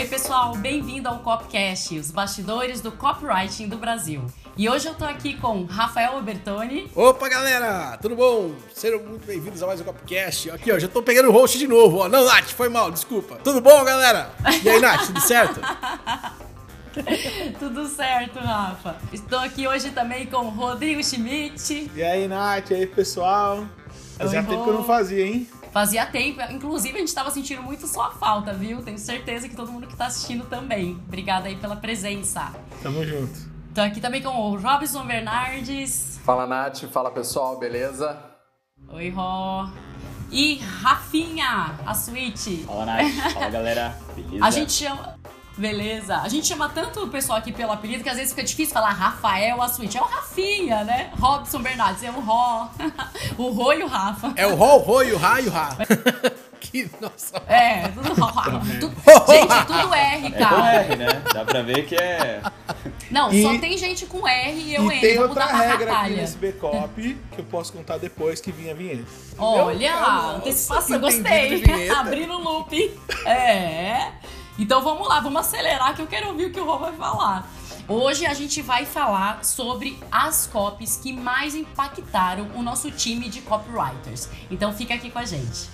Oi, pessoal, bem-vindo ao Copcast, os bastidores do copywriting do Brasil. E hoje eu tô aqui com Rafael Obertoni. Opa, galera, tudo bom? Sejam muito bem-vindos a mais um Copcast. Aqui, ó, já tô pegando o host de novo, ó. Não, Nath, foi mal, desculpa. Tudo bom, galera? E aí, Nath, tudo certo? Tudo certo, Rafa. Estou aqui hoje também com o Rodrigo Schmidt. E aí, Nath, e aí, pessoal? Fazia tempo que eu não fazia, hein? Fazia tempo, inclusive a gente tava sentindo muito sua falta, viu? Tenho certeza que todo mundo que tá assistindo também. Obrigada aí pela presença. Tamo junto. Tô aqui também com o Robson Bernardes. Fala Nath, fala pessoal, beleza? Oi, Ró. E Rafinha, a suíte. Fala, Nath. Fala, galera. Beleza? A gente chama. Beleza. A gente chama tanto o pessoal aqui pelo apelido que às vezes fica difícil falar Rafael a suíte. É o Rafinha, né? Robson Bernardes, é o Ró. o Rô e o Rafa. É o Rol, Roi, o Ra e o Ra. que, nossa. É, tudo Ró. Tu- Gente, tudo R, É com cara. R, né? Dá pra ver que é... Não, E- só tem gente com R e eu e N. tem Vou outra regra aqui nesse Bcop que eu posso contar depois que vinha a vinheta. Olha, Nossa, antecipação, que entendido gostei. de vinheta. Abrindo o loop. É. Então vamos lá, vamos acelerar que eu quero ouvir o que o Rô vai falar. Hoje a gente vai falar sobre as copies que mais impactaram o nosso time de copywriters. Então fica aqui com a gente.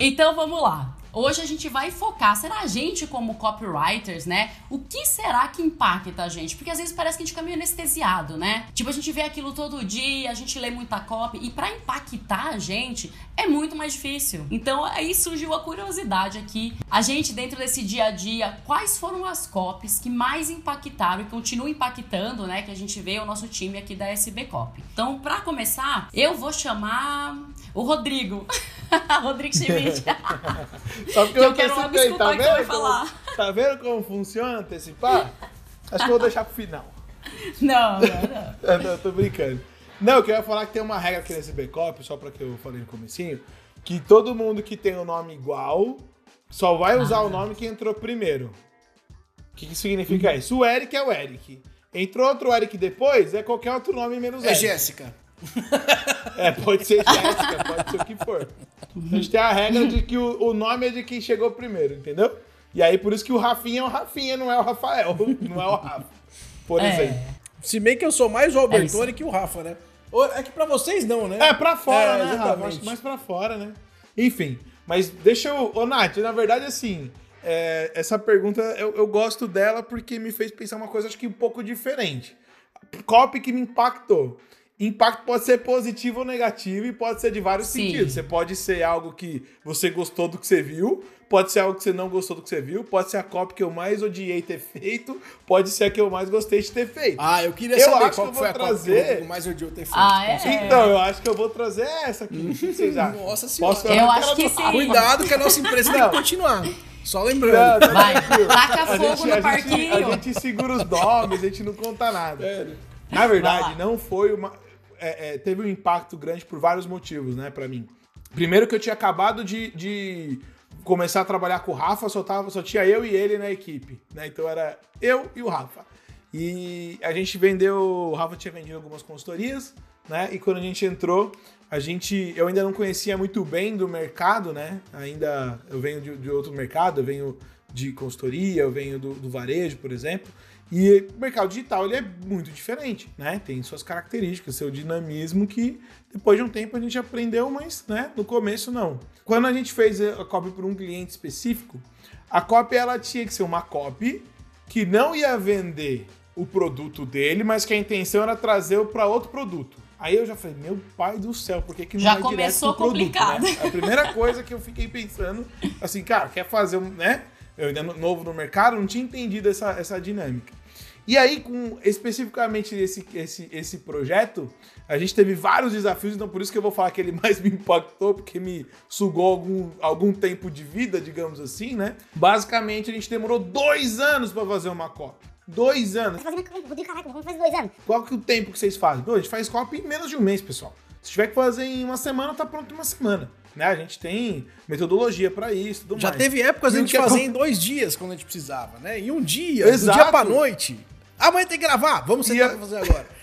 Então vamos lá. Hoje a gente vai focar, será a gente como copywriters, né? O que será que impacta a gente? Porque às vezes parece que a gente fica meio anestesiado, né? Tipo, a gente vê aquilo todo dia, a gente lê muita copy e pra impactar a gente é muito mais difícil. Então aí surgiu a curiosidade aqui. A gente dentro desse dia a dia, quais foram as copies que mais impactaram e continuam impactando, né? Que a gente vê o nosso time aqui da SB Copy. Então, pra começar, eu vou chamar o Rodrigo. Rodrigo Schmidt. Só porque Que eu eu quero logo escutar tá o que vai vendo? falar. Tá vendo como funciona antecipar? Acho que eu vou deixar pro final. Não, não, não. Eu não, tô brincando. Não, eu queria falar que tem uma regra aqui nesse Bcop, só pra que eu falei no comecinho, que todo mundo que tem o nome igual só vai usar o nome que entrou primeiro. O que, que significa isso? O Eric é o Eric. Entrou outro Eric depois, é qualquer outro nome menos É Eric. Jéssica. É, pode ser Jéssica, pode ser o que for. A gente tem a regra de que o, o nome é de quem chegou primeiro, entendeu? E aí, por isso que o Rafinha é o Rafinha, não é o Rafael, não é o Rafa. Por exemplo. É. Se bem que eu sou mais o É Albertoni isso. que o Rafa, né? É que pra vocês não, né? É, pra fora, É, né, Rafa? Acho mais pra fora, né? Enfim, mas deixa eu... Ô, Nath, na verdade, assim, é, essa pergunta, eu, eu gosto dela porque me fez pensar uma coisa, acho que um pouco diferente. Copy que me impactou. Impacto pode ser positivo ou negativo e pode ser de vários Sim. sentidos. Você pode ser algo que você gostou do que você viu, pode ser algo que você não gostou do que você viu, pode ser a copy que eu mais odiei ter feito, pode ser a que eu mais gostei de ter feito. Ah, eu queria Eu saber acho qual que eu foi a vou que trazer- o Rodrigo mais odiou ter feito. Ah, é? Então, eu acho que eu vou trazer essa aqui. O que vocês acham? Nossa senhora. Posso Eu acho que ela sim. não- Cuidado que a nossa empresa tem Não. que continuar. Só Não, lembrando. tá Vai, taca A fogo gente- no a gente- parquinho. A gente segura os nomes, a gente não conta nada. Sério. Na verdade, não foi uma. É, é, teve um impacto grande por vários motivos, né, pra mim. Primeiro que eu tinha acabado de, de começar a trabalhar com o Rafa, só, tava, só tinha eu e ele na equipe, né? Então era eu e o Rafa. E a gente vendeu, o Rafa tinha vendido algumas consultorias, né? E quando a gente entrou, a gente, eu ainda não conhecia muito bem do mercado, né? Ainda eu venho de, de outro mercado, eu venho de consultoria, eu venho do, do varejo, por exemplo. E o mercado digital ele é muito diferente, né? Tem suas características, seu dinamismo que depois de um tempo a gente aprendeu, mas né, no começo não. Quando a gente fez a copy para um cliente específico, a copy ela tinha que ser uma copy que não ia vender o produto dele, mas que a intenção era trazer para outro produto. Aí eu já falei, meu pai do céu, por que, que não Já vai direto começou produto, complicado. né? A primeira coisa que eu fiquei pensando, assim, cara, quer fazer um, né? Eu ainda no- novo no mercado, não tinha entendido essa, essa dinâmica. E aí, com especificamente esse, esse, esse projeto, a gente teve vários desafios, então por isso que eu vou falar que ele mais me impactou, porque me sugou algum, algum tempo de vida, digamos assim, né? Basicamente, a gente demorou dois anos para fazer uma cópia. Dois anos. fazendo Rodrigo, caraca, vamos fazer dois anos. Qual que é o tempo que vocês fazem? Pô, a gente faz copy em menos de um mês, pessoal. Se tiver que fazer em uma semana, tá pronto em uma semana. Né? A gente tem metodologia pra isso, tudo Já mais. teve épocas a gente fazia em dois dias quando a gente precisava, né? Em um dia, do Exato. dia pra noite. Amanhã tem que gravar, vamos sentar E pra fazer agora.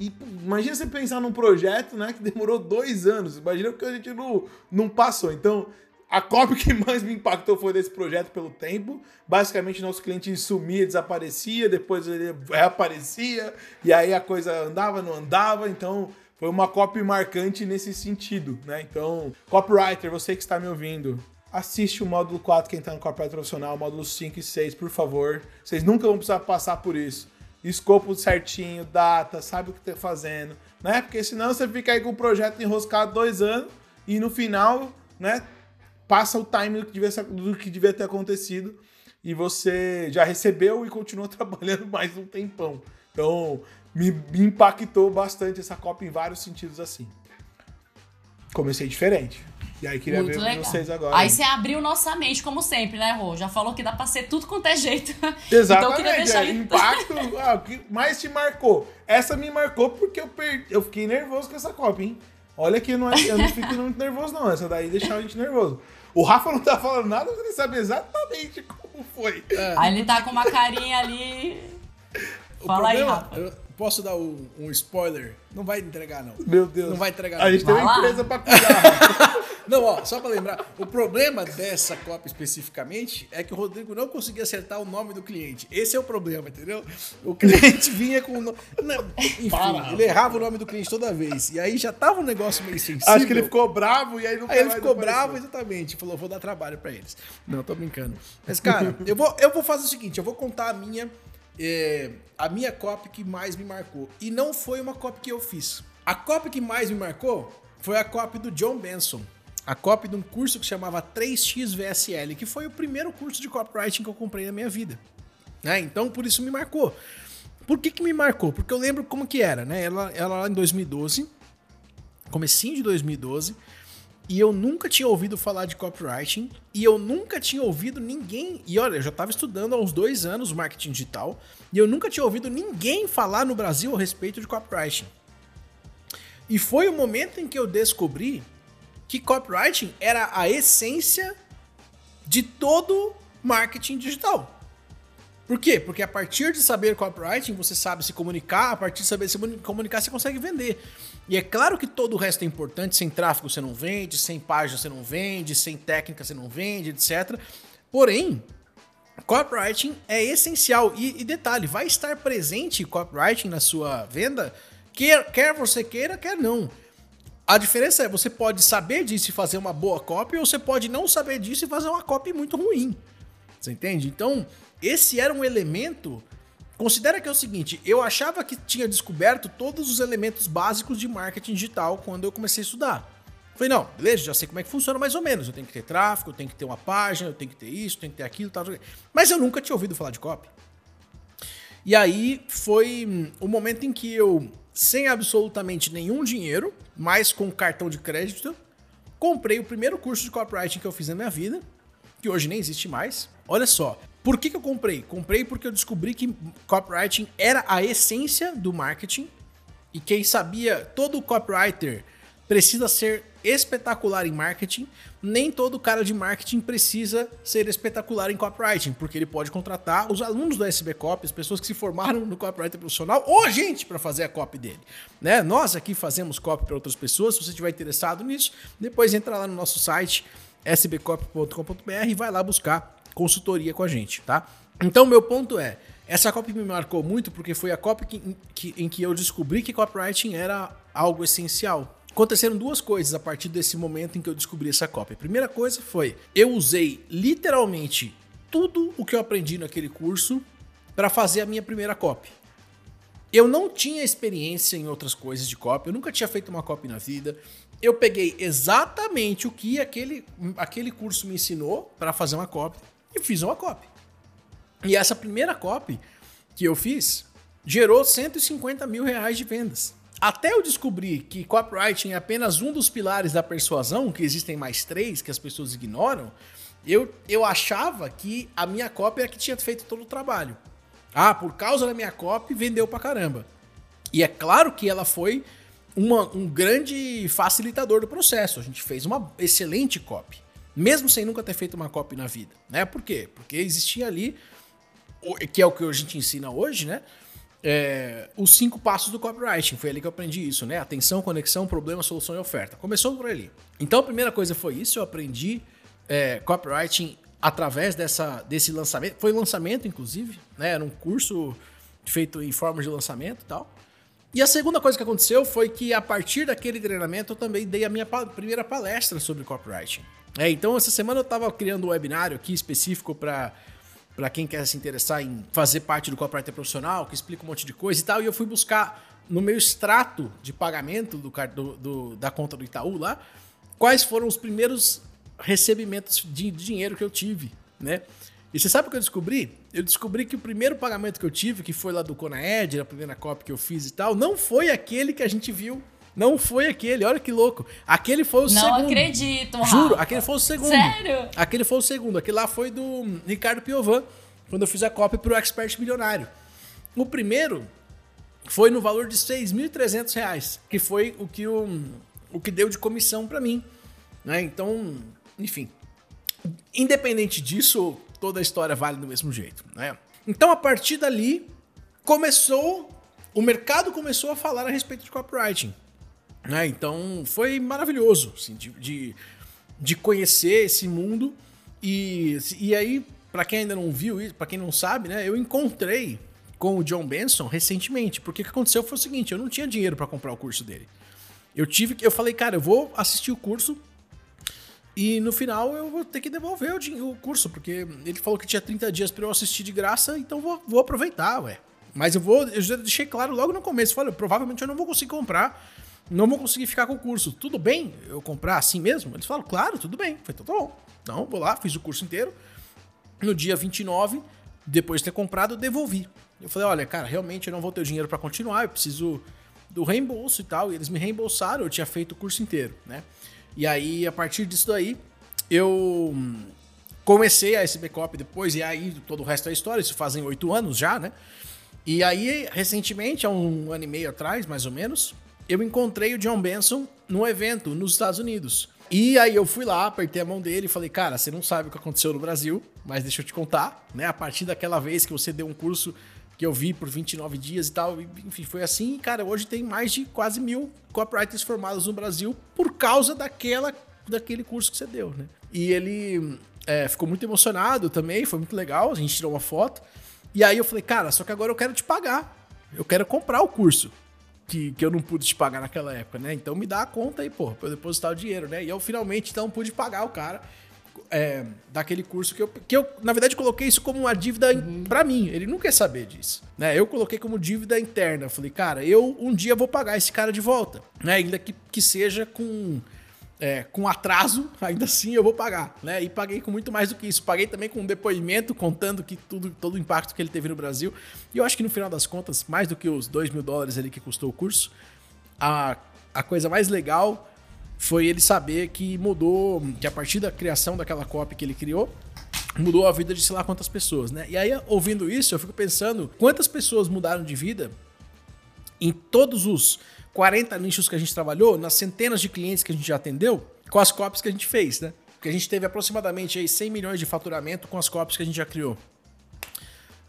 E imagina você pensar num projeto, né, que demorou dois anos. Imagina que a gente não, não passou. Então, a cópia que mais me impactou foi desse projeto pelo tempo. Basicamente, nosso cliente sumia, desaparecia, depois ele reaparecia, e aí a coisa andava, não andava. Então, foi uma copy marcante nesse sentido, né? Então, copywriter, você que está me ouvindo, assiste o módulo 4, quem está no copywriter profissional, módulo 5 e 6, por favor. Vocês nunca vão precisar passar por isso. Escopo certinho, data, sabe o que está fazendo, né? Porque senão você fica aí com o projeto enroscado dois anos e no final, né, passa o time do que devia, do que devia ter acontecido e você já recebeu e continua trabalhando mais um tempão. Então, me, me impactou bastante essa Copa em vários sentidos assim. Comecei diferente. E aí queria Muito ver legal. com vocês agora. Aí você abriu nossa mente, como sempre, né, Rô? Já falou que dá pra ser tudo quanto é jeito. Exatamente. Então eu queria deixar é, impacto, ah, o que mais te marcou? Essa me marcou porque eu perdi, eu fiquei nervoso com essa Copa, hein? Olha que eu não, eu não fico muito nervoso, não. Essa daí deixou a gente nervoso. O Rafa não tá falando nada, mas ele sabe exatamente como foi. Aí ele tá com uma carinha ali. O Fala aí, problema, Rafa. eu posso dar um, um spoiler? Não vai entregar, não. Meu Deus. Não vai entregar. A gente tem Vai uma lá. empresa pra cuidar. Não, ó, só pra lembrar, o problema dessa Copa especificamente é que o Rodrigo não conseguia acertar o nome do cliente. Esse é o problema, entendeu? O cliente vinha com o nome. Não, enfim, Para. ele errava o nome do cliente toda vez. E aí já tava um negócio meio sensível. Acho que ele ficou bravo e aí não Aí ele ficou bravo, exatamente. Falou, vou dar trabalho pra eles. Não, tô brincando. Mas, cara, eu vou, eu vou fazer o seguinte: eu vou contar a minha. é, a minha copy que mais me marcou. E não foi uma copy que eu fiz. A copy que mais me marcou foi a copy do John Benson. A copy de um curso que chamava 3x VSL, que foi o primeiro curso de copywriting que eu comprei na minha vida. né? Então, por isso me marcou. Por que, que me marcou? Porque eu lembro como que era, né? Ela, ela lá em 2012, comecinho de 2012, e eu nunca tinha ouvido falar de copywriting, e eu nunca tinha ouvido ninguém. E olha, eu já estava estudando há uns dois anos marketing digital, e eu nunca tinha ouvido ninguém falar no Brasil a respeito de copywriting. E foi o momento em que eu descobri que copywriting era a essência de todo marketing digital. Por quê? Porque a partir de saber copywriting, você sabe se comunicar, a partir de saber se comunicar, você consegue vender. E é claro que todo o resto é importante, sem tráfego você não vende, sem página você não vende, sem técnica você não vende, etc. Porém, copywriting é essencial. E, e detalhe, vai estar presente copywriting na sua venda, quer, quer você queira, quer não. A diferença é, você pode saber disso e fazer uma boa copy, ou você pode não saber disso e fazer uma copy muito ruim. Você entende? Então, esse era um elemento. Considera que é o seguinte: eu achava que tinha descoberto todos os elementos básicos de marketing digital quando eu comecei a estudar. Falei, não, beleza, já sei como é que funciona mais ou menos. Eu tenho que ter tráfego, eu tenho que ter uma página, eu tenho que ter isso, eu tenho que ter aquilo, tal. tal. Mas eu nunca tinha ouvido falar de copy. E aí foi hum, o momento em que eu, sem absolutamente nenhum dinheiro, mas com cartão de crédito, comprei o primeiro curso de copywriting que eu fiz na minha vida, que hoje nem existe mais. Olha só, por que, que eu comprei? Comprei porque eu descobri que copywriting era a essência do marketing e quem sabia, todo copywriter precisa ser espetacular em marketing, nem todo cara de marketing precisa ser espetacular em copywriting, porque ele pode contratar os alunos do SB Copy, as pessoas que se formaram no copywriter profissional, ou a gente para fazer a copy dele. Né? Nós aqui fazemos copy para outras pessoas, se você estiver interessado nisso, depois entra lá no nosso site sbcopy.com.br e vai lá buscar consultoria com a gente, tá? Então, meu ponto é, essa copy me marcou muito porque foi a copy que, que, em que eu descobri que copywriting era algo essencial. Aconteceram duas coisas a partir desse momento em que eu descobri essa copy. A primeira coisa foi, eu usei literalmente tudo o que eu aprendi naquele curso para fazer a minha primeira copy. Eu não tinha experiência em outras coisas de copy, eu nunca tinha feito uma copy na vida. Eu peguei exatamente o que aquele, aquele curso me ensinou para fazer uma copy e fiz uma copy. E essa primeira copy que eu fiz gerou 150 mil reais de vendas. Até eu descobrir que copywriting é apenas um dos pilares da persuasão, que existem mais três que as pessoas ignoram, eu, eu achava que a minha copy era que tinha feito todo o trabalho. Ah, por causa da minha copy, vendeu pra caramba. E é claro que ela foi uma, um grande facilitador do processo. A gente fez uma excelente copy, mesmo sem nunca ter feito uma copy na vida. Né? Por quê? Porque existia ali, que é o que a gente ensina hoje, né? É, os cinco passos do copywriting. Foi ali que eu aprendi isso, né? Atenção, conexão, problema, solução e oferta. Começou por ali. Então a primeira coisa foi isso, eu aprendi é, copywriting através dessa, desse lançamento. Foi lançamento, inclusive, né? Era um curso feito em forma de lançamento e tal. E a segunda coisa que aconteceu foi que a partir daquele treinamento eu também dei a minha primeira palestra sobre copywriting. É, então essa semana eu estava criando um webinário aqui específico para para quem quer se interessar em fazer parte do copywriter profissional, que explica um monte de coisa e tal. E eu fui buscar no meu extrato de pagamento do, do, do da conta do Itaú lá, quais foram os primeiros recebimentos de dinheiro que eu tive, né? E você sabe o que eu descobri? Eu descobri que o primeiro pagamento que eu tive, que foi lá do Conaed, a primeira copy que eu fiz e tal, não foi aquele que a gente viu. Não foi aquele, olha que louco. Aquele foi o Não segundo. Não acredito, Rafa. Juro, aquele foi o segundo. Sério? Aquele foi o segundo. Aquele lá foi do Ricardo Piovan, quando eu fiz a copy pro Expert Milionário. O primeiro foi no valor de 6.300 reais, que foi o que, o, o que deu de comissão para mim. Né? Então, enfim. Independente disso, toda a história vale do mesmo jeito, né? Então, a partir dali, começou... O mercado começou a falar a respeito de copywriting. Né? Então, foi maravilhoso, assim, de, de, de, conhecer esse mundo. E, e aí, para quem ainda não viu isso, para quem não sabe, né? Eu encontrei com o John Benson recentemente. Porque o que aconteceu foi o seguinte, eu não tinha dinheiro para comprar o curso dele. Eu tive eu falei, cara, eu vou assistir o curso e no final eu vou ter que devolver o, o curso, porque ele falou que tinha 30 dias para eu assistir de graça, então vou, vou aproveitar, ué. Mas eu vou, eu já deixei claro logo no começo, falei, provavelmente eu não vou conseguir comprar, não vou conseguir ficar com o curso. Tudo bem eu comprar assim mesmo? Eles falaram, claro, tudo bem. Foi tudo bom. Então, vou lá, fiz o curso inteiro. No dia 29, depois de ter comprado, eu devolvi. Eu falei, olha, cara, realmente eu não vou ter dinheiro para continuar, eu preciso do reembolso e tal. E eles me reembolsaram, eu tinha feito o curso inteiro, né? E aí, a partir disso daí, eu comecei a SB Cop depois, e aí todo o resto da história, isso fazem oito anos já, né? E aí, recentemente, há um ano e meio atrás, mais ou menos, eu encontrei o John Benson num evento nos Estados Unidos. E aí eu fui lá, apertei a mão dele e falei, cara, você não sabe o que aconteceu no Brasil, mas deixa eu te contar, né? A partir daquela vez que você deu um curso que eu vi por 29 dias e tal. Enfim, foi assim. Cara, hoje tem mais de quase mil copywriters formados no Brasil por causa daquela, daquele curso que você deu, né? E ele é, ficou muito emocionado também, foi muito legal. A gente tirou uma foto. E aí eu falei, cara, só que agora eu quero te pagar. Eu quero comprar o curso. Que, que eu não pude te pagar naquela época, né? Então me dá a conta aí, pô, pra eu depositar o dinheiro, né? E eu finalmente, então, pude pagar o cara é, daquele curso que eu, que eu, na verdade, coloquei isso como uma dívida uhum. para mim. Ele não quer saber disso. Né? Eu coloquei como dívida interna. Falei, cara, eu um dia vou pagar esse cara de volta. Né? Ainda que, que seja com. É, com atraso, ainda assim eu vou pagar, né? E paguei com muito mais do que isso. Paguei também com um depoimento contando que tudo, todo o impacto que ele teve no Brasil. E eu acho que no final das contas, mais do que os 2 mil dólares ali que custou o curso, a, a coisa mais legal foi ele saber que mudou, que a partir da criação daquela copy que ele criou, mudou a vida de sei lá quantas pessoas, né? E aí, ouvindo isso, eu fico pensando quantas pessoas mudaram de vida em todos os 40 nichos que a gente trabalhou, nas centenas de clientes que a gente já atendeu, com as copies que a gente fez, né? Porque a gente teve aproximadamente aí 100 milhões de faturamento com as copies que a gente já criou.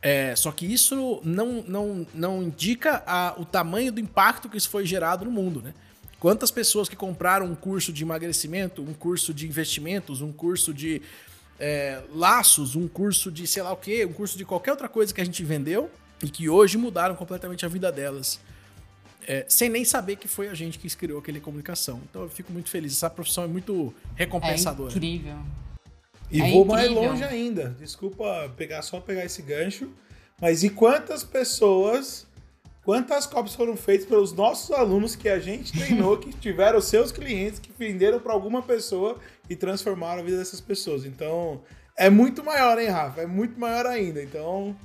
É, só que isso não, não, não indica a, o tamanho do impacto que isso foi gerado no mundo, né? Quantas pessoas que compraram um curso de emagrecimento, um curso de investimentos, um curso de é, laços, um curso de sei lá o que, um curso de qualquer outra coisa que a gente vendeu e que hoje mudaram completamente a vida delas. É, sem nem saber que foi a gente que criou aquele comunicação. Então eu fico muito feliz. Essa profissão é muito recompensadora. É incrível. E é vou incrível. mais longe ainda. Desculpa pegar só pegar esse gancho. Mas e quantas pessoas Quantas copies foram feitas pelos nossos alunos que a gente treinou, que tiveram seus clientes, que venderam para alguma pessoa e transformaram a vida dessas pessoas? Então, é muito maior, hein, Rafa? É muito maior ainda. Então,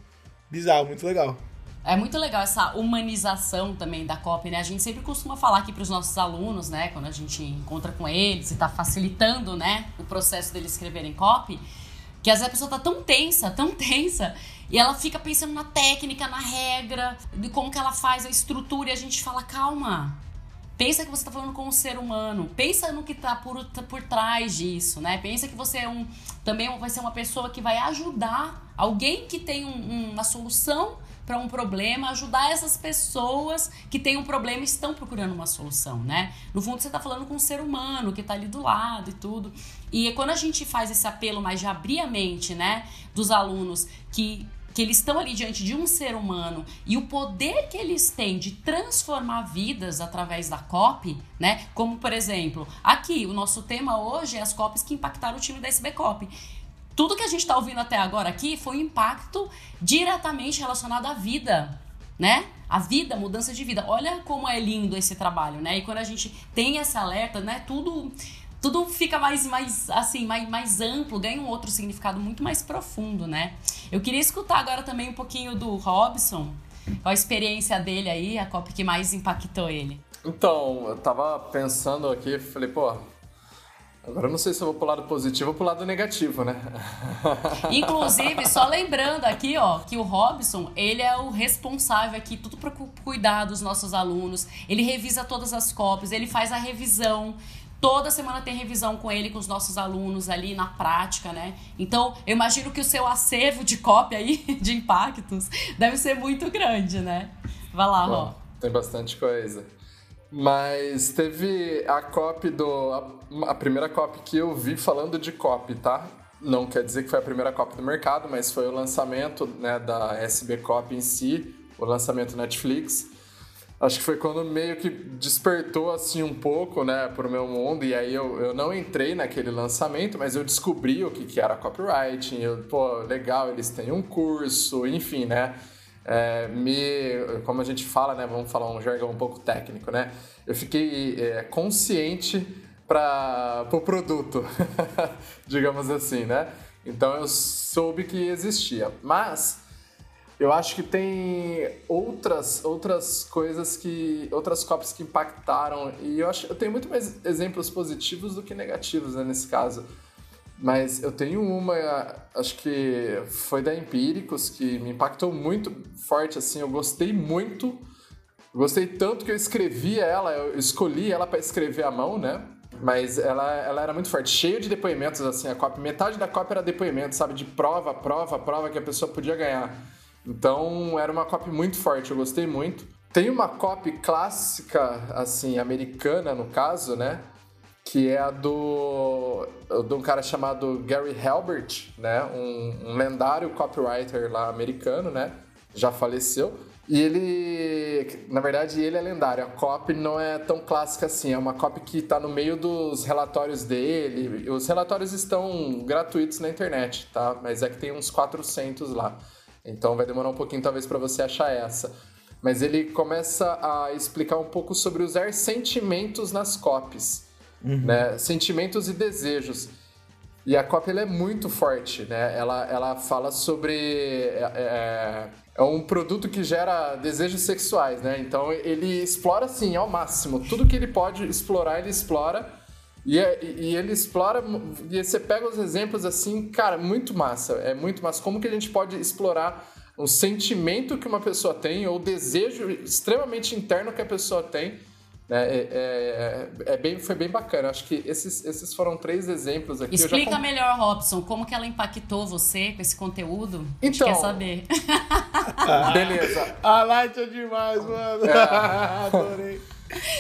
bizarro, muito legal. É muito legal essa humanização também da copy, né? A gente sempre costuma falar aqui para os nossos alunos, né? Quando a gente encontra com eles e está facilitando, né? O processo deles escreverem copy, que às vezes a pessoa tá tão tensa, tão tensa, e ela fica pensando na técnica, na regra, de como que ela faz a estrutura, e a gente fala, calma. Pensa que você está falando com um ser humano. Pensa no que está por, tá por trás disso, né? Pensa que você é um também vai ser uma pessoa que vai ajudar alguém que tem um, uma solução para um problema, ajudar essas pessoas que têm um problema e estão procurando uma solução, né? No fundo, você está falando com um ser humano que está ali do lado e tudo. E quando a gente faz esse apelo mais de abrir a mente, né, dos alunos que que eles estão ali diante de um ser humano e o poder que eles têm de transformar vidas através da COP, né? Como, por exemplo, aqui, o nosso tema hoje é as COPs que impactaram o time da SB COP. Tudo que a gente está ouvindo até agora aqui foi um impacto diretamente relacionado à vida, né? A vida, mudança de vida. Olha como é lindo esse trabalho, né? E quando a gente tem esse alerta, né? Tudo tudo fica mais, mais assim, mais, mais amplo, ganha um outro significado muito mais profundo, né? Eu queria escutar agora também um pouquinho do Robson, qual a experiência dele aí, a COP que mais impactou ele. Então, eu tava pensando aqui, falei, pô, Agora eu não sei se eu vou pro lado positivo ou pro lado negativo, né? Inclusive, só lembrando aqui, ó, que o Robson, ele é o responsável aqui, tudo para cuidar dos nossos alunos. Ele revisa todas as cópias, ele faz a revisão Toda semana tem revisão com ele, com os nossos alunos ali na prática, né? Então, eu imagino que o seu acervo de cópia aí, de impactos, deve ser muito grande, né? Vai lá, Ró. Tem bastante coisa. Mas teve a copy do. A, a, primeira copy que eu vi falando de copy, tá? Não quer dizer que foi a primeira copy do mercado, mas foi o lançamento né, da SB Copy em si, o lançamento Netflix acho que foi quando meio que despertou assim um pouco, né, pro meu mundo. E aí eu, eu não entrei naquele lançamento, mas eu descobri o que, que era copywriting. Eu, pô, legal, eles têm um curso, enfim, né? É, me, como a gente fala, né, vamos falar um jargão um pouco técnico, né? Eu fiquei é, consciente para o pro produto, digamos assim, né? Então eu soube que existia. Mas eu acho que tem outras, outras coisas que. outras copies que impactaram. E eu acho eu tenho muito mais exemplos positivos do que negativos né, nesse caso. Mas eu tenho uma, acho que foi da Empíricos, que me impactou muito forte, assim, eu gostei muito. Gostei tanto que eu escrevi ela, eu escolhi ela para escrever à mão, né? Mas ela, ela era muito forte, cheia de depoimentos, assim, a cópia. Metade da cópia era depoimento, sabe? De prova, prova, prova que a pessoa podia ganhar. Então era uma copy muito forte, eu gostei muito. Tem uma copy clássica, assim, americana no caso, né? Que é a do, um cara chamado Gary Halbert, né? Um, um lendário copywriter lá americano, né? Já faleceu. E ele, na verdade, ele é lendário. A copy não é tão clássica assim. É uma copy que está no meio dos relatórios dele. Os relatórios estão gratuitos na internet, tá? Mas é que tem uns 400 lá. Então vai demorar um pouquinho talvez para você achar essa. Mas ele começa a explicar um pouco sobre usar sentimentos nas copies, uhum. né? Sentimentos e desejos. E a cópia é muito forte, né? Ela, ela fala sobre é, é, é, um produto que gera desejos sexuais, né? Então ele explora assim ao máximo tudo que ele pode explorar, ele explora e, é, e ele explora, e você pega os exemplos assim, cara, muito massa, é muito massa. Como que a gente pode explorar o sentimento que uma pessoa tem, ou o desejo extremamente interno que a pessoa tem? É, é, é, bem, foi bem bacana. Acho que esses, esses foram três exemplos aqui. Explica já... melhor, Robson, como que ela impactou você com esse conteúdo? Então, quer saber. Beleza. A Light é demais, mano. É. Adorei.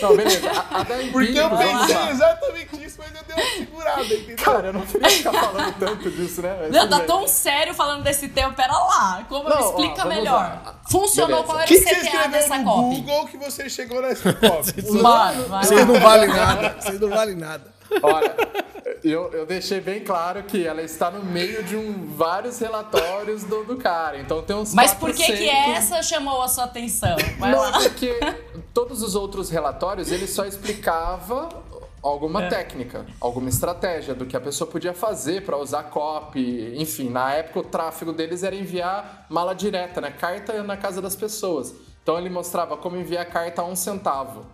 Não, beleza. A, a da Porque eu pensei exatamente isso, mas eu dei uma segurada, entendeu? Cara, eu não queria ficar falando tanto disso, né? Mas não, tá bem. tão sério falando desse tema. Pera lá. Como não, explica ó, melhor? Lá. Funcionou? Beleza. Qual era que o CTA dessa copy? Google que você chegou nessa copy. Vocês não valem nada. Vocês não valem nada. Olha, eu, eu deixei bem claro que ela está no meio de um, vários relatórios do, do cara. Então tem uns Mas por que, que essa chamou a sua atenção? Vai Não, lá. porque todos os outros relatórios ele só explicava alguma é. técnica, alguma estratégia do que a pessoa podia fazer para usar copy. Enfim, na época o tráfego deles era enviar mala direta, né? Carta na casa das pessoas. Então ele mostrava como enviar carta a um centavo.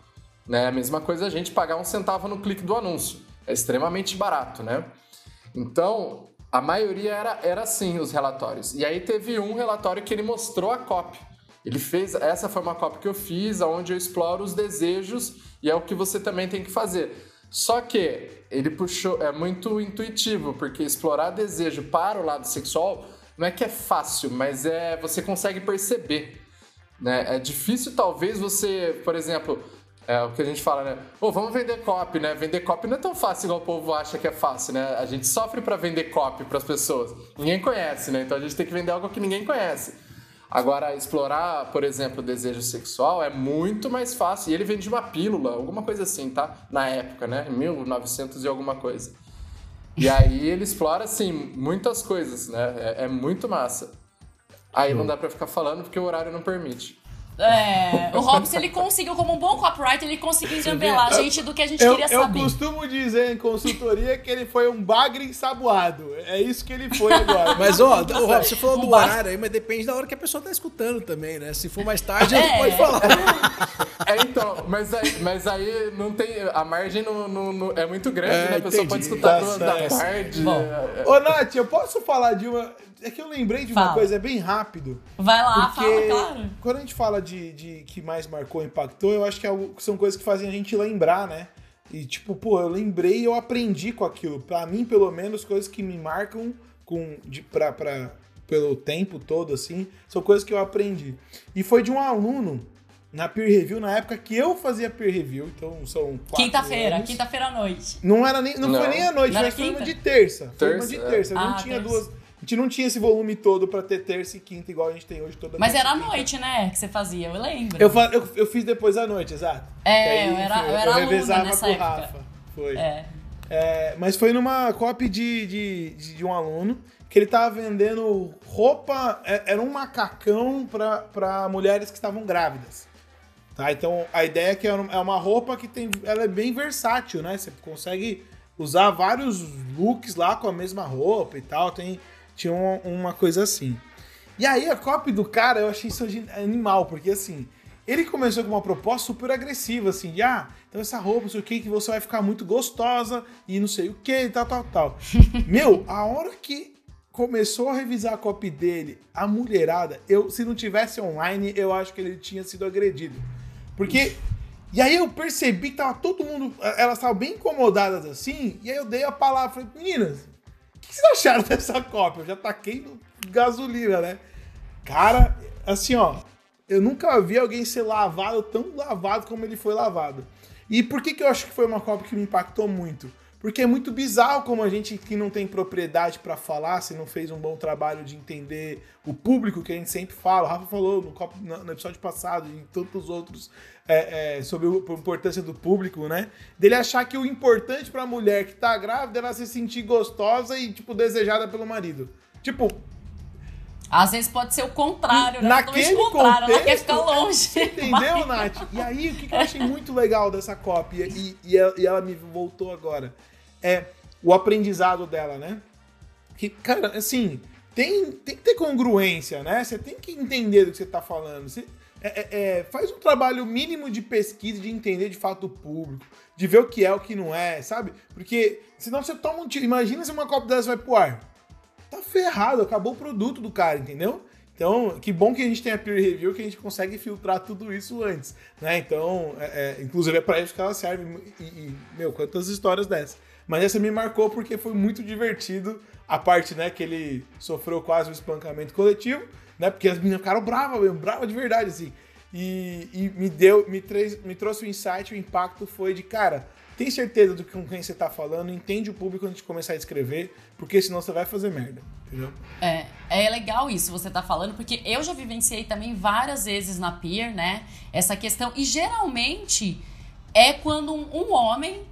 Né? A mesma coisa a gente pagar um centavo no clique do anúncio. É extremamente barato, né? Então, a maioria era, era assim os relatórios. E aí teve um relatório que ele mostrou a copy. Ele fez, essa foi uma copy que eu fiz, onde eu exploro os desejos e é o que você também tem que fazer. Só que ele puxou, é muito intuitivo, porque explorar desejo para o lado sexual não é que é fácil, mas é você consegue perceber. Né? É difícil, talvez, você, por exemplo, é o que a gente fala, né? Pô, vamos vender copy, né? Vender copy não é tão fácil igual o povo acha que é fácil, né? A gente sofre para vender copy para as pessoas. Ninguém conhece, né? Então a gente tem que vender algo que ninguém conhece. Agora, explorar, por exemplo, o desejo sexual é muito mais fácil. E ele vende uma pílula, alguma coisa assim, tá? Na época, né? 1900 e alguma coisa. E aí ele explora, assim, muitas coisas, né? É, é muito massa. Aí não dá pra ficar falando porque o horário não permite. É, o Robson, ele conseguiu, como um bom copywriter, ele conseguiu engambelar a gente do que a gente Eu, queria eu saber. costumo dizer em consultoria que ele foi um bagre ensaboado. É isso que ele foi agora. Mas, ó, ô, Rob, você falou Um do bar- horário aí, mas depende da hora que a pessoa tá escutando também, né? Se for mais tarde, a É. gente pode falar. É, então, mas aí, mas aí não tem. A margem não, não- não- é muito grande, É, né? A pessoa entendi. pode escutar Tá da tarde. Bom. é- Ô, Nath, eu posso falar de uma. É que eu lembrei de uma Fala. coisa, é bem rápido. Vai lá, fala, claro. quando a gente fala de, de que mais marcou, impactou, eu acho que é algo- que são coisas que fazem a gente lembrar, né? E tipo, pô, eu lembrei e eu aprendi com aquilo. Pra mim, pelo menos, coisas que me marcam com, de, pra, pra, pelo tempo todo, assim, são coisas que eu aprendi. E foi de um aluno na peer review, na época que eu fazia peer review, então são quatro Quinta-feira, quinta-feira à noite. Não era nem, não, Não. foi nem à noite, Não era mas foi uma de terça. Foi uma Terça, de é. terça. Eu não Ah, tinha terça. duas. A gente não tinha esse volume todo pra ter terça e quinta, igual a gente tem hoje toda Mas era à noite, né, que você fazia, eu lembro. Eu, fa- eu, eu fiz depois à noite, exato. É, Que eu era- eu era aluna revezava nessa com o época. Rafa. Foi. É. É, mas foi numa copy de, de, de, de um aluno que ele tava vendendo roupa, é- era um macacão pra, pra mulheres que estavam grávidas. Tá? Então a ideia é que é um- é uma roupa que tem, ela é bem versátil, né? Você consegue usar vários looks lá com a mesma roupa e tal. Tem, tinha uma, uma coisa assim. E aí a copy do cara, eu achei isso animal, porque assim, ele começou com uma proposta super agressiva, assim, de ah, então essa roupa, não sei o que, que você vai ficar muito gostosa e não sei o que, e tal, tal, tal. Meu, a hora que começou a revisar a copy dele, a mulherada, eu, se não tivesse online, eu acho que ele tinha sido agredido. Porque. E aí eu percebi que tava todo mundo. Elas estavam bem incomodadas assim, e aí eu dei a palavra, falei, meninas, que vocês acharam dessa cópia? Eu já taquei gasolina, né? Cara, assim, ó, eu nunca vi alguém ser lavado tão lavado como ele foi lavado. E por que, que eu acho que foi uma cópia que me impactou muito? Porque é muito bizarro como a gente que não tem propriedade pra falar, se não fez um bom trabalho de entender o público que a gente sempre fala. O Rafa falou no, no- episódio passado e em tantos outros é, é, sobre a importância do público, né? Dele achar que o importante pra mulher que tá grávida é ela se sentir gostosa e, tipo, desejada pelo marido. Tipo, Às vezes pode ser o contrário, né? Naquele Totalmente o contrário, ela quer contexto, ficar longe. Entendeu, Nath? E aí, o que, que eu achei muito legal dessa cópia, e, e, ela, e ela me voltou agora, é o aprendizado dela, né? Que, cara, assim, tem, tem que ter congruência, né? Você tem que entender do que você tá falando. Você, é, é, é, faz um trabalho mínimo de pesquisa, de entender de fato o público, de ver o que é, o que não é, sabe? Porque senão você toma um tiro. Imagina se uma cópia dessa vai pro ar tá ferrado, acabou o produto do cara, entendeu? Então, que bom que a gente tem a peer review que a gente consegue filtrar tudo isso antes, né? Então, é, é, inclusive é pra isso que ela serve. E, e, meu, quantas histórias dessas. Mas essa me marcou porque foi muito divertido a parte, né, que ele sofreu quase um espancamento coletivo, né? Porque as meninas ficaram bravas mesmo, bravas de verdade, assim. E, e me deu, me, trez, me trouxe o insight, o impacto foi de, cara, tem certeza do que com quem você tá falando, entende o público antes de começar a escrever, porque senão você vai fazer merda, entendeu? É, é legal isso você tá falando, porque eu já vivenciei também várias vezes na Peer, né? Essa questão. E geralmente é quando um, um homem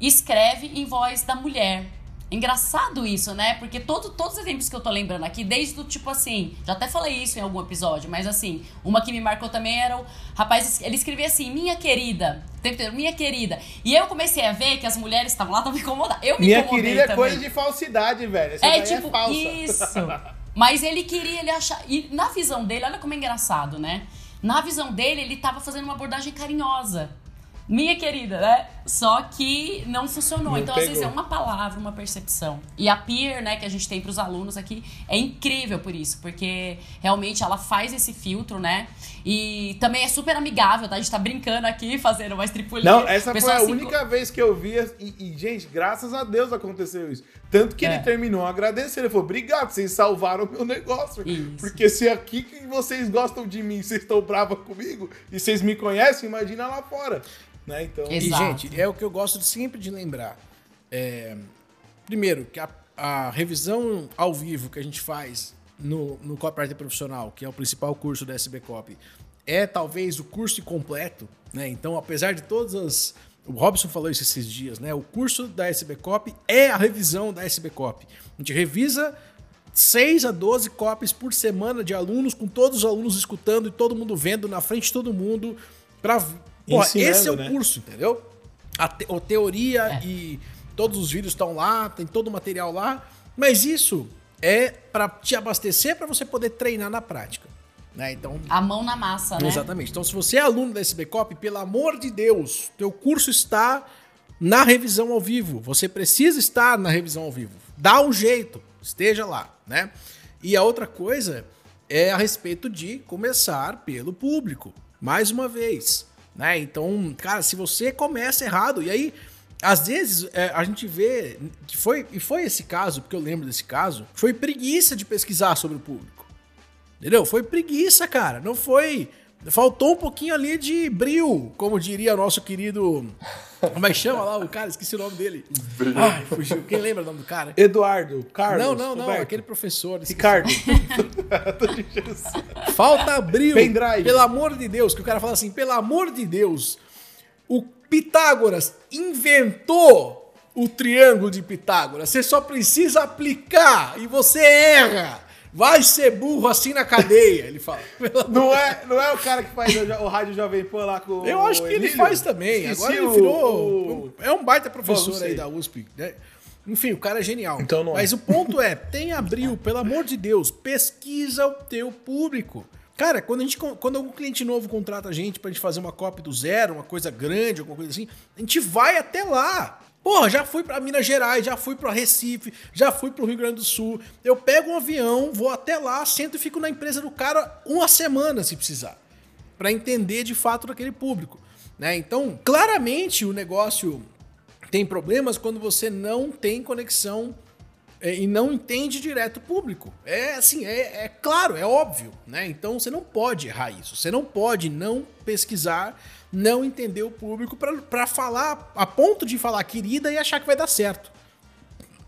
escreve em voz da mulher. Engraçado isso, né? Porque todo, todos os exemplos que eu tô lembrando aqui, desde o tipo assim, já até falei isso em algum episódio, mas assim, uma que me marcou também era o rapaz, ele escrevia assim, minha querida, tempo inteiro, minha querida. E eu comecei a ver que as mulheres estavam lá, estavam incomodadas. Eu me Minha querida é também. coisa de falsidade, velho. Essa É daí tipo, é falsa. isso. Mas ele queria, ele achar. E na visão dele, olha como é engraçado, né? Na visão dele, ele tava fazendo uma abordagem carinhosa. Minha querida, né? Só que não funcionou. Não então, às pegou. vezes, é uma palavra, uma percepção. E a peer, né, que a gente tem pros alunos aqui, é incrível por isso, porque realmente ela faz esse filtro, né? E também é super amigável, tá? A gente tá brincando aqui, fazendo uma estripulinha. Não, essa foi a se única vez que eu vi. E, e, gente, graças a Deus aconteceu isso. Tanto que É. ele terminou agradecendo. Ele falou: Obrigado, vocês salvaram o meu negócio. Isso. Porque se aqui que vocês gostam de mim, vocês estão bravos comigo e vocês me conhecem, imagina lá fora. Né? Então, Exato. E, gente, é o que eu gosto de sempre de lembrar. É, primeiro, que a, a revisão ao vivo que a gente faz no, no Copywriter Profissional, que é o principal curso da SB Copy, é talvez o curso completo, né? Então, apesar de todas as... O Robson falou isso esses dias, né? O curso da SB Copy é a revisão da SB Copy. A gente revisa 6 a 12 copies por semana de alunos, com todos os alunos escutando e todo mundo vendo na frente de todo mundo. Pra... Pô, esse é o né? curso, entendeu? A, te- a teoria É. e todos os vídeos estão lá, tem todo o material lá, mas isso é para te abastecer para você poder treinar na prática, né? Então, A mão na massa, né? exatamente. Então, se você é aluno da SB Copy, pelo amor de Deus, teu curso está na revisão ao vivo. Você precisa estar na revisão ao vivo. Dá um jeito, esteja lá, né? E a outra coisa é a respeito de começar pelo público. Mais uma vez, né? Então, cara, se você começa errado, e aí às vezes é, a gente vê que foi e foi esse caso, porque eu lembro desse caso, foi preguiça de pesquisar sobre o público. Entendeu? Foi preguiça, cara. Não foi. Faltou um pouquinho ali de bril, como diria o nosso querido. Como é que chama lá o cara? Esqueci o nome dele. Ai, fugiu. Quem lembra o nome do cara? Eduardo, Carlos. não, não, não. Roberto, Aquele professor. esqueci. Ricardo. Falta bril. Pendrive. Pelo amor de Deus. Que o cara fala assim: pelo amor de Deus, o Pitágoras inventou o triângulo de Pitágoras. Você só precisa aplicar e você erra. Vai ser burro assim na cadeia, ele fala. Não é, não é o cara que faz o, o rádio Jovem Pan lá com Eu acho que ele Emílio? faz também. Agora ele virou. o- É um baita professor aí da USP. né? Enfim, o cara é genial. Então não é. Mas o ponto é: tem abril, pelo amor de Deus, pesquisa o teu público. Cara, quando, a gente, quando algum cliente novo contrata a gente pra gente fazer uma copy do zero, uma coisa grande, alguma coisa assim, a gente vai até lá. Porra, já fui pra Minas Gerais, já fui pra Recife, já fui pro Rio Grande do Sul. Eu pego um avião, vou até lá, sento e fico na empresa do cara uma semana se precisar para entender de fato daquele público, né? Então, claramente o negócio tem problemas quando você não tem conexão e não entende direto o público. É assim, é, é claro, é óbvio, né? Então você não pode errar isso. Você não pode não pesquisar, não entender o público para falar a ponto de falar querida e achar que vai dar certo,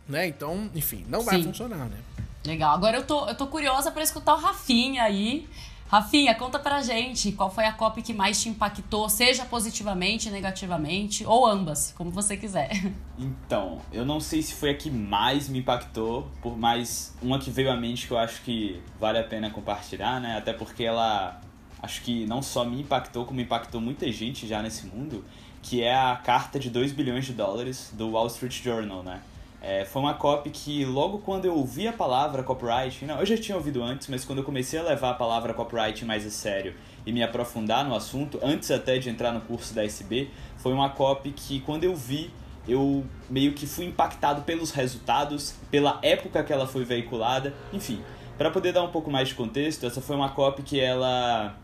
né? Então, enfim, não vai Sim. funcionar, né? Legal. Agora eu tô, eu tô curiosa pra escutar o Rafinha aí. Rafinha, conta pra gente qual foi a copy que mais te impactou, seja positivamente, negativamente, ou ambas, como você quiser. Então, eu não sei se foi a que mais me impactou, por mais uma que veio à mente que eu acho que vale a pena compartilhar, né? Até porque ela acho que não só me impactou, como impactou muita gente já nesse mundo, que é a carta de 2 bilhões de dólares do Wall Street Journal, né? É, foi uma copy que logo quando eu ouvi a palavra copyright, não, eu já tinha ouvido antes, mas quando eu comecei a levar a palavra copyright mais a sério e me aprofundar no assunto, antes até de entrar no curso da SB, foi uma copy que quando eu vi, eu meio que fui impactado pelos resultados, pela época que ela foi veiculada, enfim. Para poder dar um pouco mais de contexto, essa foi uma copy que ela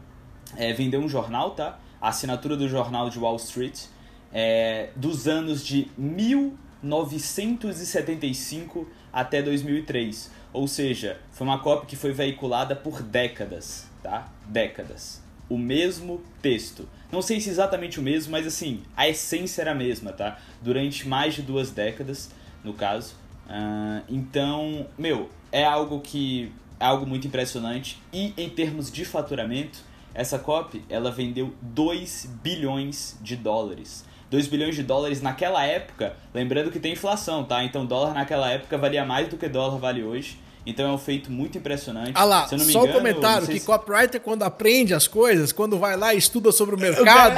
é, vendeu um jornal, tá? A assinatura do jornal de Wall Street, é, dos anos de 1975 até 2003. Ou seja, foi uma cópia que foi veiculada por décadas, tá? Décadas. O mesmo texto. Não sei se exatamente o mesmo, mas assim, a essência era a mesma, tá? Durante mais de duas décadas, no caso. Ah, então, meu, é algo que é algo muito impressionante e em termos de faturamento, essa copy, ela vendeu 2 bilhões de dólares. 2 bilhões de dólares naquela época, lembrando que tem inflação, tá? Então dólar naquela época valia mais do que dólar vale hoje. Então é um feito muito impressionante. Ah lá, só um engano, comentário não sei que se- copywriter quando aprende as coisas, quando vai lá e estuda sobre o mercado,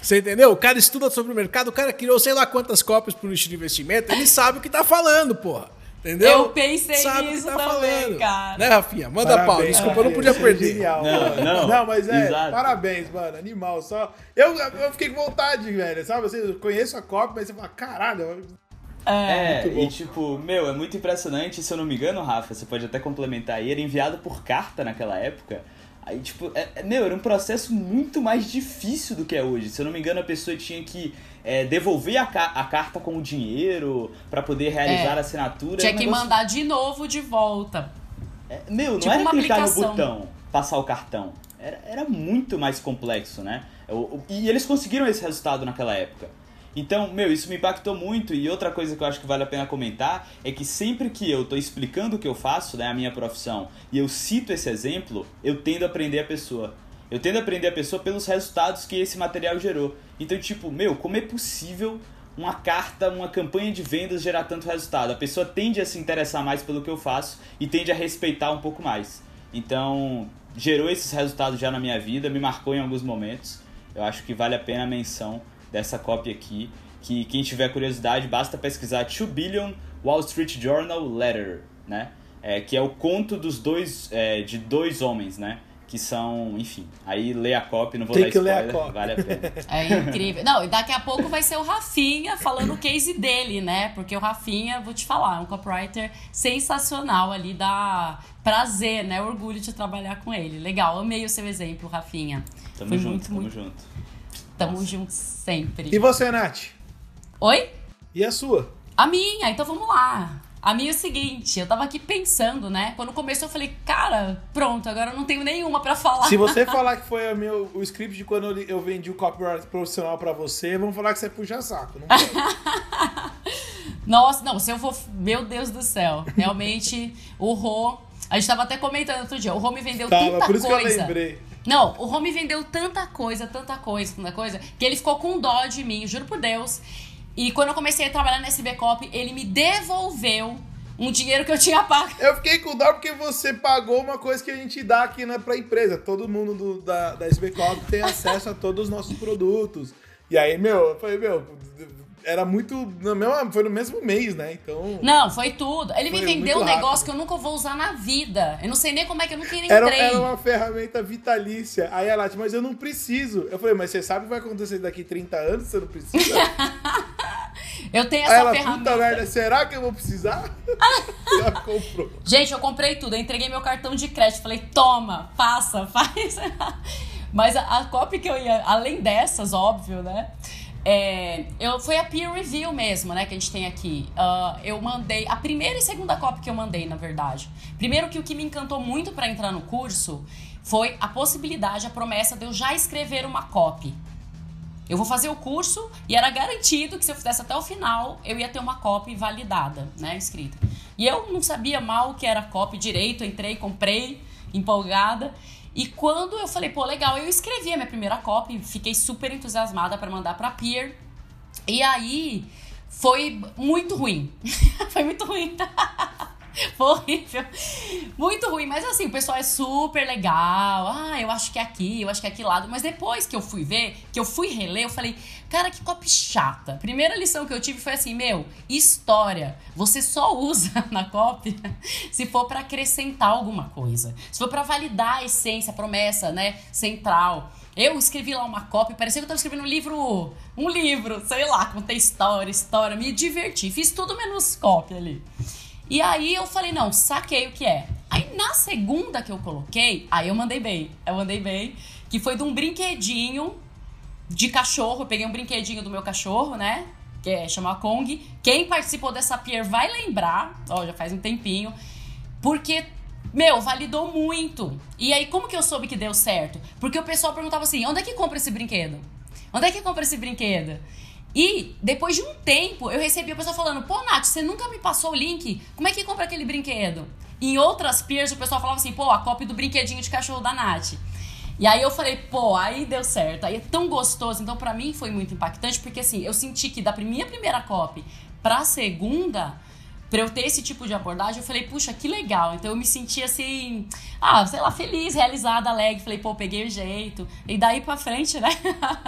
você entendeu? O cara estuda sobre o mercado, o cara criou sei lá quantas cópias pro nicho de investimento, ele sabe o que tá falando, porra. Entendeu? Eu pensei Sabe nisso tá também, falando. cara. Né, Rafinha? Manda pau. Parabéns, Desculpa, eu não podia você é perder. Genial, Não, não, não, mas é, exato. parabéns, mano. Animal. Só. Eu, eu fiquei com vontade, velho. Sabe? Assim, eu conheço a cópia, mas você fala, caralho. É, Muito bom. e tipo, meu, é muito impressionante, se eu não me engano, Rafa, você pode até complementar aí, era enviado por carta naquela época. Aí, tipo, é, é- meu, era um processo muito mais difícil do que é hoje. Se eu não me engano, a pessoa tinha que é, devolver a, ca- a carta com o dinheiro pra poder realizar É. a assinatura. Tinha um que negócio- mandar de novo de volta. É, Meu, não Tipo era clicar aplicação. no botão, passar o cartão. Era, era muito mais complexo, né? E eles conseguiram esse resultado naquela época. Então, meu, isso me impactou muito. E outra coisa que eu acho que vale a pena comentar é que sempre que eu tô explicando o que eu faço, né, a minha profissão, e eu cito esse exemplo, eu tendo a aprender a pessoa. Eu tendo a aprender a pessoa pelos resultados que esse material gerou. Então, tipo, meu, como é possível uma carta, uma campanha de vendas gerar tanto resultado? A pessoa tende a se interessar mais pelo que eu faço e tende a respeitar um pouco mais. Então, gerou esses resultados já na minha vida, me marcou em alguns momentos. Eu acho que vale a pena a menção dessa cópia aqui. Que quem tiver curiosidade, basta pesquisar 2 Billion Wall Street Journal Letter, né? É, que é o conto dos dois, é, de dois homens, né? Que são, enfim, aí lê a cópia, não vou Tem dar que ler a spoiler, cópia. vale a pena. É incrível. Não, e daqui a pouco vai ser o Rafinha falando o case dele, né? Porque o Rafinha, vou te falar, é um copywriter sensacional ali, dá prazer, né? Orgulho de trabalhar com ele. Legal, amei o seu exemplo, Rafinha. Tamo Foi junto, muito, tamo muito. junto. Tamo juntos sempre. E você, Nath? Oi? E a sua? A minha, então vamos lá. A minha é o seguinte, eu tava aqui pensando, né? Quando começou, eu falei, cara, pronto, agora eu não tenho nenhuma pra falar. Se você falar que foi o, meu, o script de quando eu, vendi o copyright profissional pra você, vamos falar que você puxa saco. Não. Nossa, não, se eu for. Meu Deus do céu. Realmente, o Rô. A gente tava até comentando outro dia. O Rô me vendeu Tava, tanta por isso que eu coisa. lembrei. Não, o Rô me vendeu tanta coisa, tanta coisa, tanta coisa, que ele ficou com dó de mim, juro por Deus. E quando eu comecei a trabalhar na SB ele me devolveu um dinheiro que eu tinha pago. Eu fiquei com dó porque você pagou uma coisa que a gente dá aqui na, pra empresa. Todo mundo do- da, da SB tem acesso a todos os nossos produtos. E aí, meu, eu falei, meu, era muito. No mesmo, foi no mesmo mês, né? Então. Não, foi tudo. Ele me Foi vendeu um negócio rápido. que eu nunca vou usar na vida. Eu não sei nem como é que eu nunca nem Era, entrei. era uma ferramenta vitalícia. Aí ela disse, mas eu não preciso. Eu falei, mas você sabe o que vai acontecer daqui 30 anos? Você não precisa? Eu tenho Aí essa ela, ferramenta. puta merda, será que eu vou precisar? ela comprou. Gente, eu comprei tudo. Eu entreguei meu cartão de crédito. Falei, toma, passa, faz. Mas a, a copy que eu ia, além dessas, óbvio, né? É, eu, foi a peer review mesmo, né? Que a gente tem aqui. Ah, eu mandei. A primeira e segunda copy que eu mandei, na verdade. Primeiro que o que me encantou muito pra entrar no curso foi a possibilidade, a promessa de eu já escrever uma copy. Eu vou fazer o curso e era garantido que se eu fizesse até o final, eu ia ter uma copy validada, né, escrita. E eu não sabia mal o que era copy direito, entrei, comprei, empolgada. E quando eu falei, pô, legal, eu escrevi a minha primeira copy, fiquei super entusiasmada para mandar para peer. E aí foi muito ruim. foi muito ruim. Foi horrível. Muito ruim. Mas assim, o pessoal é super legal. Ah, eu acho que é aqui, eu acho que é aqui lado. Mas depois que eu fui ver, que eu fui reler, eu falei, cara, que copy chata. Primeira lição que eu tive foi assim, meu, história. Você só usa na copy se for pra acrescentar alguma coisa. Se for pra validar a essência, a promessa, né, central. Eu escrevi lá uma copy, parecia que eu tava escrevendo um livro, um livro, sei lá, contei história, história, me diverti. Fiz tudo menos copy ali. E aí eu falei, não, saquei o que é. Aí na segunda que eu coloquei, aí eu mandei bem. Eu mandei bem, que foi de um brinquedinho de cachorro. Eu peguei um brinquedinho do meu cachorro, né? Que é chama Kong. Quem participou dessa peer vai lembrar, ó, já faz um tempinho, porque meu, validou muito. E aí como que eu soube que deu certo? Porque o pessoal perguntava assim: "Onde é que compra esse brinquedo? Onde é que compra esse brinquedo?" E depois de um tempo, eu recebi o pessoal falando: pô, Nath, você nunca me passou o link? Como é que compra aquele brinquedo? Em outras peers, o pessoal falava assim: pô, a cópia do brinquedinho de cachorro da Nath. E aí eu falei, pô, aí deu certo. Aí é tão gostoso. Então, pra mim, foi muito impactante, porque assim, eu senti que da minha primeira copy pra segunda, pra eu ter esse tipo de abordagem, eu falei, puxa, que legal. Então eu me senti assim, ah, sei lá, feliz, realizada, alegre. Falei, pô, peguei o jeito. E daí pra frente, né?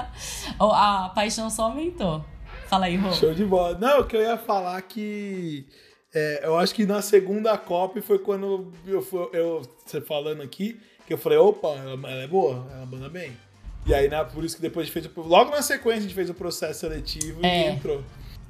a paixão só aumentou. Fala aí, Rô. Show de bola. Não, o que eu ia falar que É, eu acho que na segunda copy foi quando eu, eu você falando aqui, que eu falei, opa, ela, ela é boa, ela manda bem. E aí, né, por isso que depois a gente fez o, logo na sequência a gente fez o processo seletivo É. e entrou.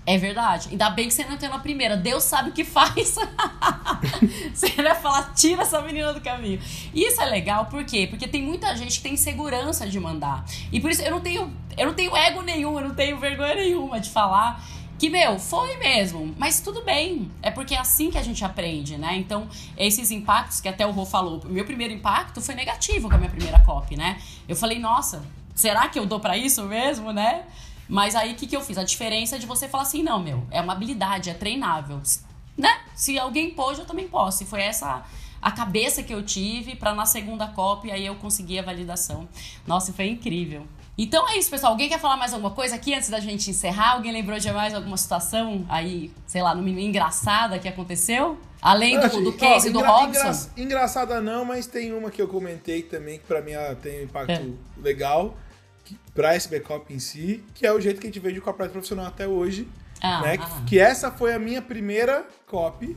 É verdade. Ainda bem que você não entrou na primeira. Deus sabe o que faz. você vai falar, tira essa menina do caminho. Isso é legal, por quê? Porque tem muita gente que tem segurança de mandar. E por isso eu não tenho, eu não tenho ego nenhum, eu não tenho vergonha nenhuma de falar que, meu, foi mesmo. Mas tudo bem. É porque é assim que a gente aprende, né? Então, esses impactos que até o Rô falou, meu primeiro impacto foi negativo com a minha primeira copy, né? Eu falei, nossa, será que eu dou pra isso mesmo, né? Mas aí o que, que eu fiz? A diferença é de você falar assim, não, meu, é uma habilidade, é treinável. Né? Se alguém pôde, eu também posso. E foi essa a cabeça que eu tive para na segunda cópia aí eu conseguir a validação. Nossa, foi incrível. Então é isso, pessoal. Alguém quer falar mais alguma coisa aqui antes da gente encerrar? Alguém lembrou de mais alguma situação aí, sei lá, no mínimo engraçada que aconteceu? Além do, do Ó, case do engra- Robson? engra- engraçada não, mas tem uma que eu comentei também, que pra mim ela tem um impacto É. legal, pra esse backup em si, que é o jeito que a gente vende o copyright profissional até hoje. Ah, né? ah. Que, que essa foi a minha primeira copy.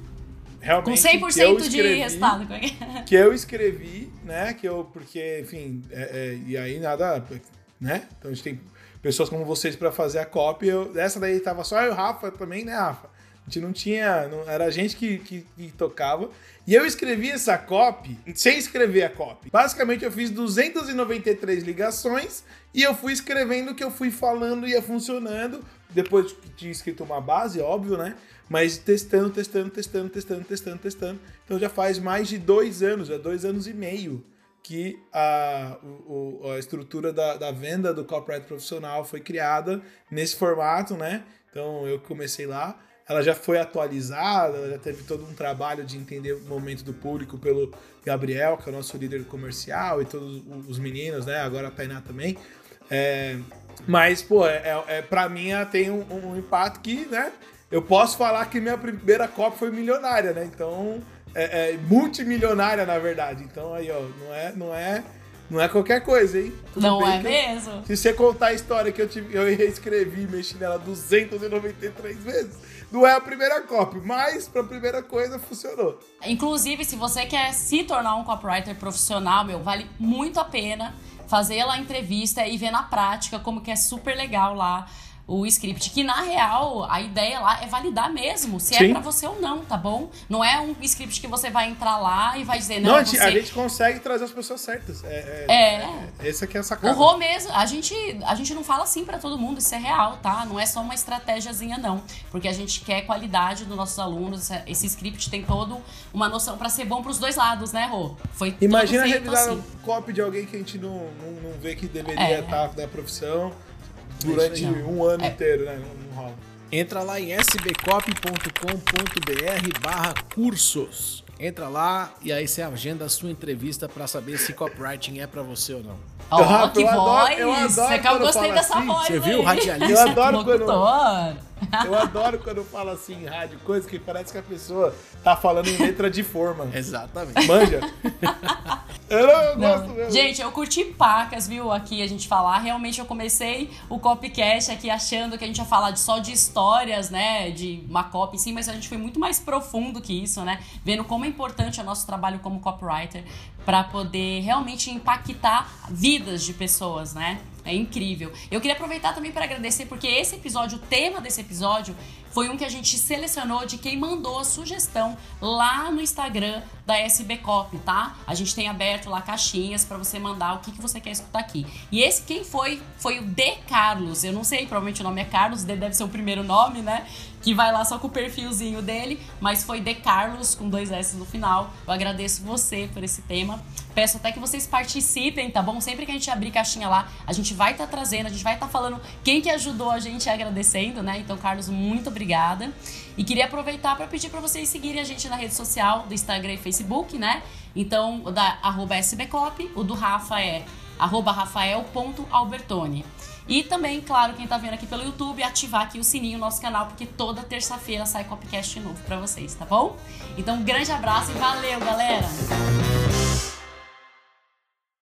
Com Realmente, eu 100% de escrevi, resultado. Como é que eu escrevi, né? Que eu, porque, enfim, é- é, e aí nada, né? Então a gente tem pessoas como vocês pra fazer a copy. Eu, essa daí tava só eu e o Rafa também, né, Rafa? Gente não tinha. não- era a gente que, que, que tocava. E eu escrevi essa copy sem escrever a copy. Basicamente, eu fiz 293 ligações e eu fui escrevendo o que eu fui falando e ia funcionando. Depois que tinha escrito uma base, óbvio, né? Mas testando, testando, testando, testando, testando, testando. Então já faz mais de dois anos, já dois anos e meio que a, o- a estrutura da, da venda do copyright profissional foi criada nesse formato, né? Então eu comecei lá. Ela já foi atualizada, ela já teve todo um trabalho de entender o momento do público pelo Gabriel, que é o nosso líder comercial, e todos os meninos, né? Agora a Tainá também. É, mas, pô, é, é, é, pra mim ela tem um, um impacto que, né? Eu posso falar que minha primeira Copa foi milionária, né? Então, é, é multimilionária, na verdade. Então, aí, ó, não é, não é, não é qualquer coisa, hein? Tudo Não é que eu- mesmo? se você contar a história que eu, tive, eu reescrevi e mexi nela 293 vezes, não é a primeira copy, mas pra primeira coisa funcionou. Inclusive, se você quer se tornar um copywriter profissional, meu, vale muito a pena fazer lá a entrevista e ver na prática como que é super legal lá o script. Que na real, a ideia lá é validar mesmo, se é Sim. pra você ou não, tá bom? Não é um script que você vai entrar lá e vai dizer, não, Não, a, gente, você... a gente consegue trazer as pessoas certas. É. é, É. é essa que é a O sacada. Rô mesmo, a gente, a gente não fala assim pra todo mundo, isso é real, tá? Não é só uma estratégiazinha, não. Porque a gente quer qualidade dos nossos alunos, esse- script tem todo uma noção pra ser bom pros dois lados, né, Rô? Foi Imagina revisar assim. um copy de alguém que a gente não, não, não vê que deveria É. estar da profissão durante Não. um ano É. inteiro, né? Não, não rola. Entra lá em sbcop.com.br barra cursos. Entra lá e aí você agenda a sua entrevista pra saber se copywriting é pra você ou não. Ó, Rafa, que eu adoro- voz! eu adoro Você que eu quando gostei dessa assim, voz. você viu, radialista? Eu adoro quando-. Eu adoro quando eu falo assim em rádio, coisa que parece que a pessoa tá falando em letra de forma. Exatamente. Manja? eu não, eu Não. gosto mesmo. Gente, eu curti pacas, viu, aqui a gente falar. Realmente eu comecei o Copcast aqui achando que a gente ia falar de, só de histórias, né, de uma copy em si, mas a gente foi muito mais profundo que isso, né? Vendo como é importante o nosso trabalho como copywriter para poder realmente impactar vidas de pessoas, né? É incrível. Eu queria aproveitar também para agradecer, porque esse episódio, o tema desse episódio, foi um que a gente selecionou de quem mandou a sugestão lá no Instagram da SB Cop, tá? A gente tem aberto lá caixinhas para você mandar o que, que você quer escutar aqui. E esse quem foi foi o D Carlos. Eu não sei, provavelmente o nome é Carlos, D deve ser o primeiro nome, né? Que vai lá só com o perfilzinho dele, mas foi D Carlos com dois S no final. Eu agradeço você por esse tema. Peço até que vocês participem, tá bom? Sempre que a gente abrir caixinha lá, a gente vai estar trazendo, a gente vai estar falando quem que ajudou a gente agradecendo, né? Então, Carlos, muito obrigada. E queria aproveitar para pedir para vocês seguirem a gente na rede social do Instagram e Facebook, né? Então, o da SBCop, o do Rafa é rafael.albertone. E também, claro, quem tá vendo aqui pelo YouTube, ativar aqui o sininho no nosso canal, porque toda terça-feira sai Copcast novo para vocês, tá bom? Então, um grande abraço e valeu, galera!